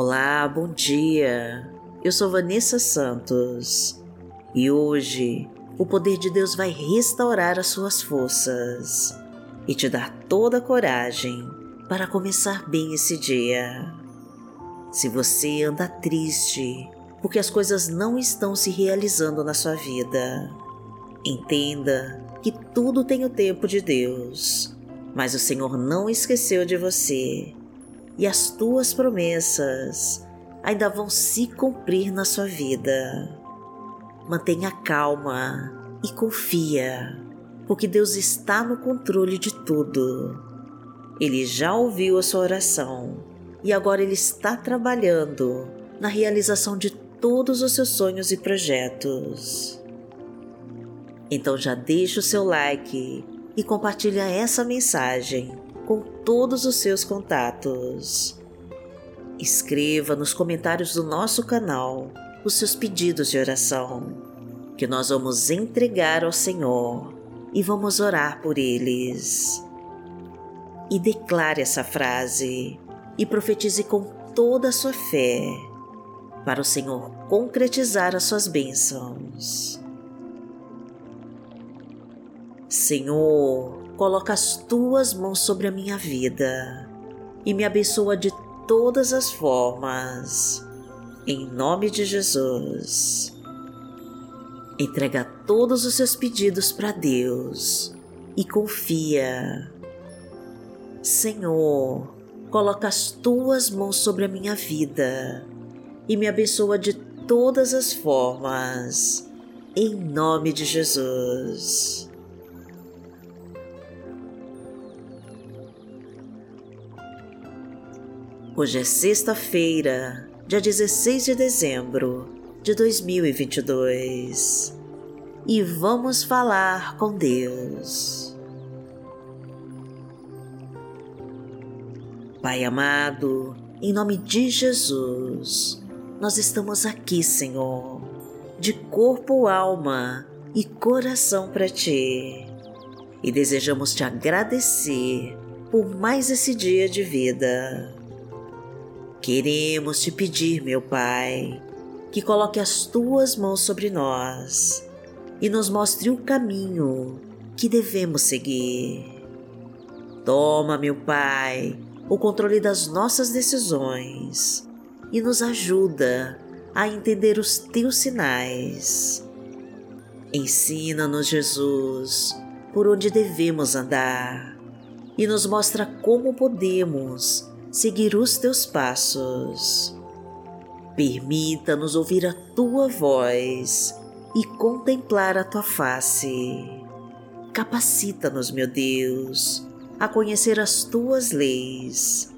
Olá, bom dia. Eu sou Vanessa Santos e hoje o poder de Deus vai restaurar as suas forças e te dar toda a coragem para começar bem esse dia. Se você anda triste porque as coisas não estão se realizando na sua vida, entenda que tudo tem o tempo de Deus, mas o Senhor não esqueceu de você e as tuas promessas ainda vão se cumprir na sua vida. Mantenha calma e confia, porque Deus está no controle de tudo. Ele já ouviu a sua oração e agora Ele está trabalhando na realização de todos os seus sonhos e projetos. Então já deixa o seu like e compartilha essa mensagem com todos os seus contatos. Escreva nos comentários do nosso canal os seus pedidos de oração, que nós vamos entregar ao Senhor e vamos orar por eles. E declare essa frase e profetize com toda a sua fé para o Senhor concretizar as suas bênçãos. Senhor, coloca as tuas mãos sobre a minha vida e me abençoa de todas as formas. Em nome de Jesus. Entrega todos os seus pedidos para Deus e confia. Senhor, coloca as tuas mãos sobre a minha vida e me abençoa de todas as formas. Em nome de Jesus. Hoje é sexta-feira, dia 16 de dezembro de 2022 e vamos falar com Deus. Pai amado, em nome de Jesus, nós estamos aqui, Senhor, de corpo, alma e coração para Ti. E desejamos te agradecer por mais esse dia de vida Queremos te pedir, meu Pai, que coloque as tuas mãos sobre nós e nos mostre o caminho que devemos seguir. Toma, meu Pai, o controle das nossas decisões e nos ajuda a entender os teus sinais. Ensina-nos, Jesus, por onde devemos andar e nos mostra como podemos seguir os teus passos. Permita-nos ouvir a tua voz e contemplar a tua face. Capacita-nos, meu Deus, a conhecer as tuas leis.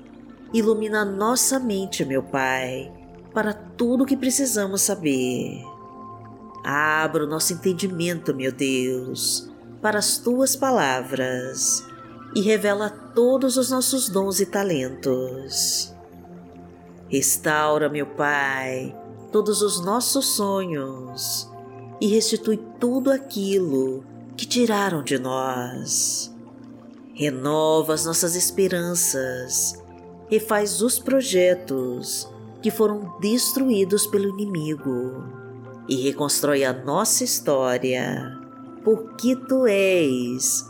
Ilumina nossa mente, meu Pai, para tudo o que precisamos saber. Abra o nosso entendimento, meu Deus, para as tuas palavras e revela todos os nossos dons e talentos. Restaura, meu Pai, todos os nossos sonhos e restitui tudo aquilo que tiraram de nós. Renova as nossas esperanças, refaz os projetos que foram destruídos pelo inimigo e reconstrói a nossa história, porque Tu és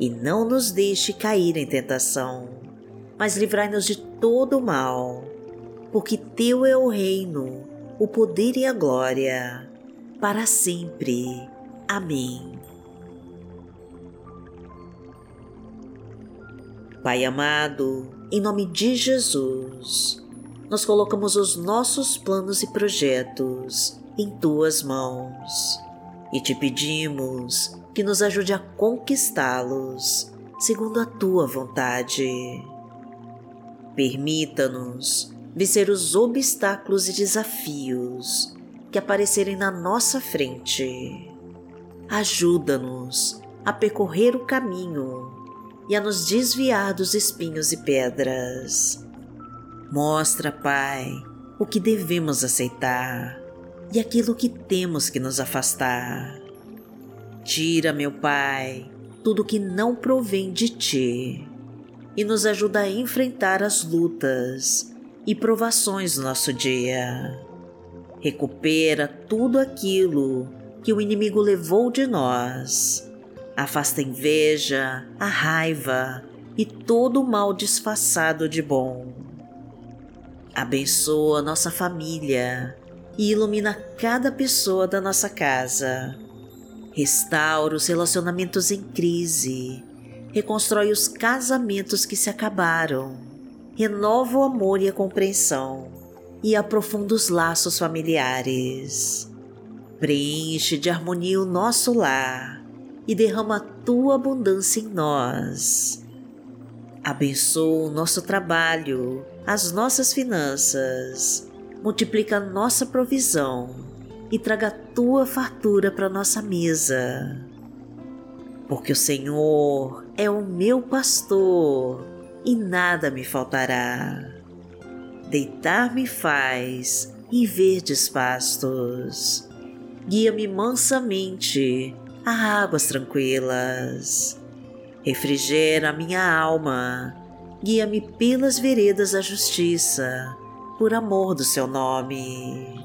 e não nos deixe cair em tentação, mas livrai-nos de todo mal, porque Teu é o reino, o poder e a glória, para sempre. Amém. Pai amado, em nome de Jesus, nós colocamos os nossos planos e projetos em Tuas mãos e te pedimos que nos ajude a conquistá-los segundo a tua vontade. Permita-nos vencer os obstáculos e desafios que aparecerem na nossa frente. Ajuda-nos a percorrer o caminho e a nos desviar dos espinhos e pedras. Mostra, Pai, o que devemos aceitar e aquilo que temos que nos afastar. Tira, meu Pai, tudo que não provém de Ti e nos ajuda a enfrentar as lutas e provações do nosso dia. Recupera tudo aquilo que o inimigo levou de nós Afasta a inveja, a raiva e todo o mal disfarçado de bom. Abençoa nossa família e ilumina cada pessoa da nossa casa. Restaura os relacionamentos em crise, reconstrói os casamentos que se acabaram, renova o amor e a compreensão. E aprofunda os laços familiares. Preenche de harmonia o nosso lar. E derrama a tua abundância em nós. Abençoa o nosso trabalho, as nossas finanças, multiplica a nossa provisão e traga a tua fartura para nossa mesa. Porque o Senhor é o meu pastor e nada me faltará. Deitar-me faz em verdes pastos. Guia-me mansamente a águas tranquilas. Refrigera minha alma, guia-me pelas veredas da justiça, por amor do seu nome.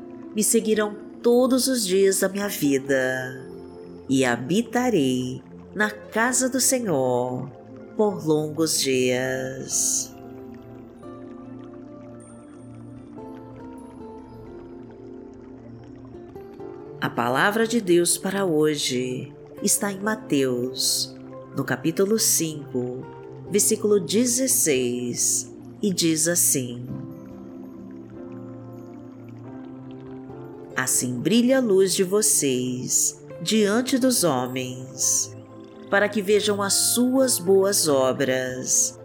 me seguirão todos os dias da minha vida e habitarei na casa do Senhor por longos dias. A palavra de Deus para hoje está em Mateus, no capítulo 5, versículo 16, e diz assim: Assim brilha a luz de vocês diante dos homens, para que vejam as suas boas obras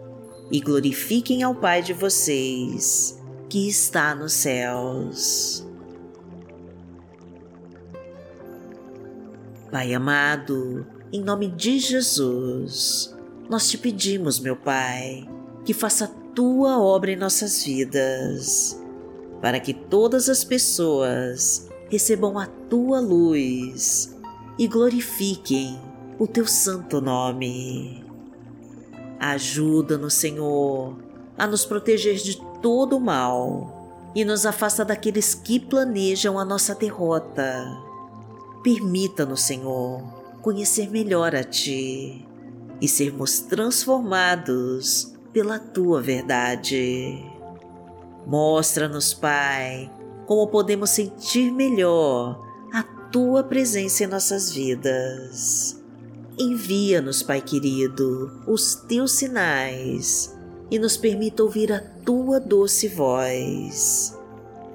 e glorifiquem ao Pai de vocês, que está nos céus. Pai amado, em nome de Jesus, nós te pedimos, meu Pai, que faça tua obra em nossas vidas, para que todas as pessoas recebam a tua luz e glorifiquem o teu santo nome. Ajuda-nos, Senhor, a nos proteger de todo o mal e nos afasta daqueles que planejam a nossa derrota Permita-nos, Senhor, conhecer melhor a Ti e sermos transformados pela Tua verdade. Mostra-nos, Pai, como podemos sentir melhor a Tua presença em nossas vidas. Envia-nos, Pai querido, os Teus sinais e nos permita ouvir a Tua doce voz,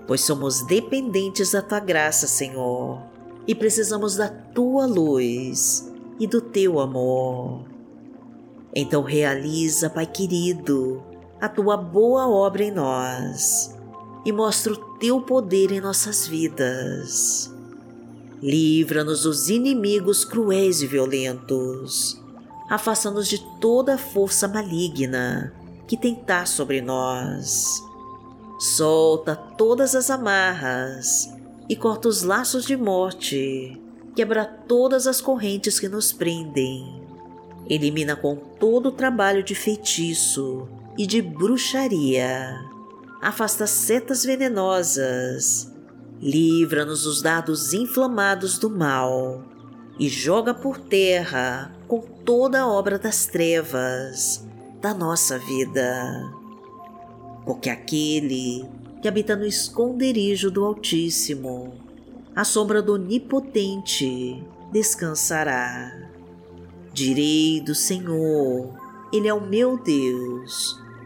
pois somos dependentes da Tua graça, Senhor e precisamos da tua luz e do teu amor. Então realiza, Pai querido, a tua boa obra em nós e mostra o teu poder em nossas vidas. Livra-nos dos inimigos cruéis e violentos. Afasta-nos de toda força maligna que tentar sobre nós. Solta todas as amarras e corta os laços de morte, quebra todas as correntes que nos prendem, elimina com todo o trabalho de feitiço e de bruxaria, afasta setas venenosas, livra-nos dos dados inflamados do mal e joga por terra com toda a obra das trevas da nossa vida. porque aquele que habita no esconderijo do Altíssimo, à sombra do Onipotente, descansará. Direi do Senhor, Ele é o meu Deus,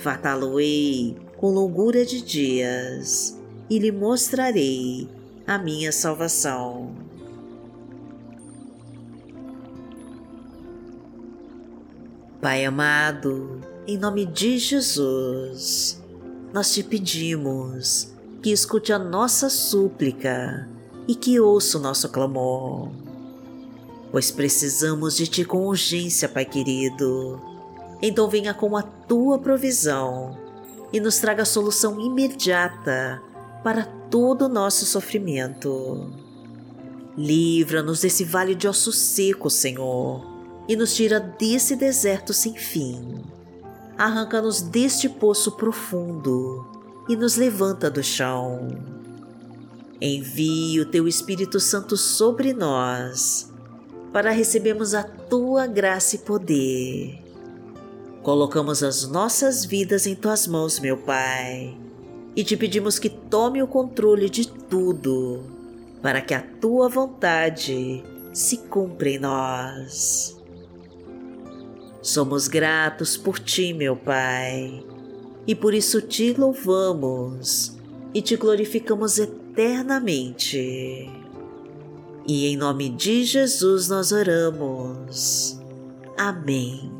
Fartá-lo-ei com longura de dias e lhe mostrarei a minha salvação. Pai amado, em nome de Jesus, nós te pedimos que escute a nossa súplica e que ouça o nosso clamor, pois precisamos de Ti com urgência, Pai querido. Então venha com a Tua provisão e nos traga solução imediata para todo o nosso sofrimento. Livra-nos desse vale de ossos secos, Senhor e nos tira desse deserto sem fim. Arranca-nos deste poço profundo e nos levanta do chão. Envie o teu Espírito Santo sobre nós, para recebermos a tua graça e poder. Colocamos as nossas vidas em tuas mãos, meu Pai, e te pedimos que tome o controle de tudo, para que a tua vontade se cumpra em nós. Somos gratos por ti, meu Pai, e por isso te louvamos e te glorificamos eternamente. E em nome de Jesus nós oramos. Amém.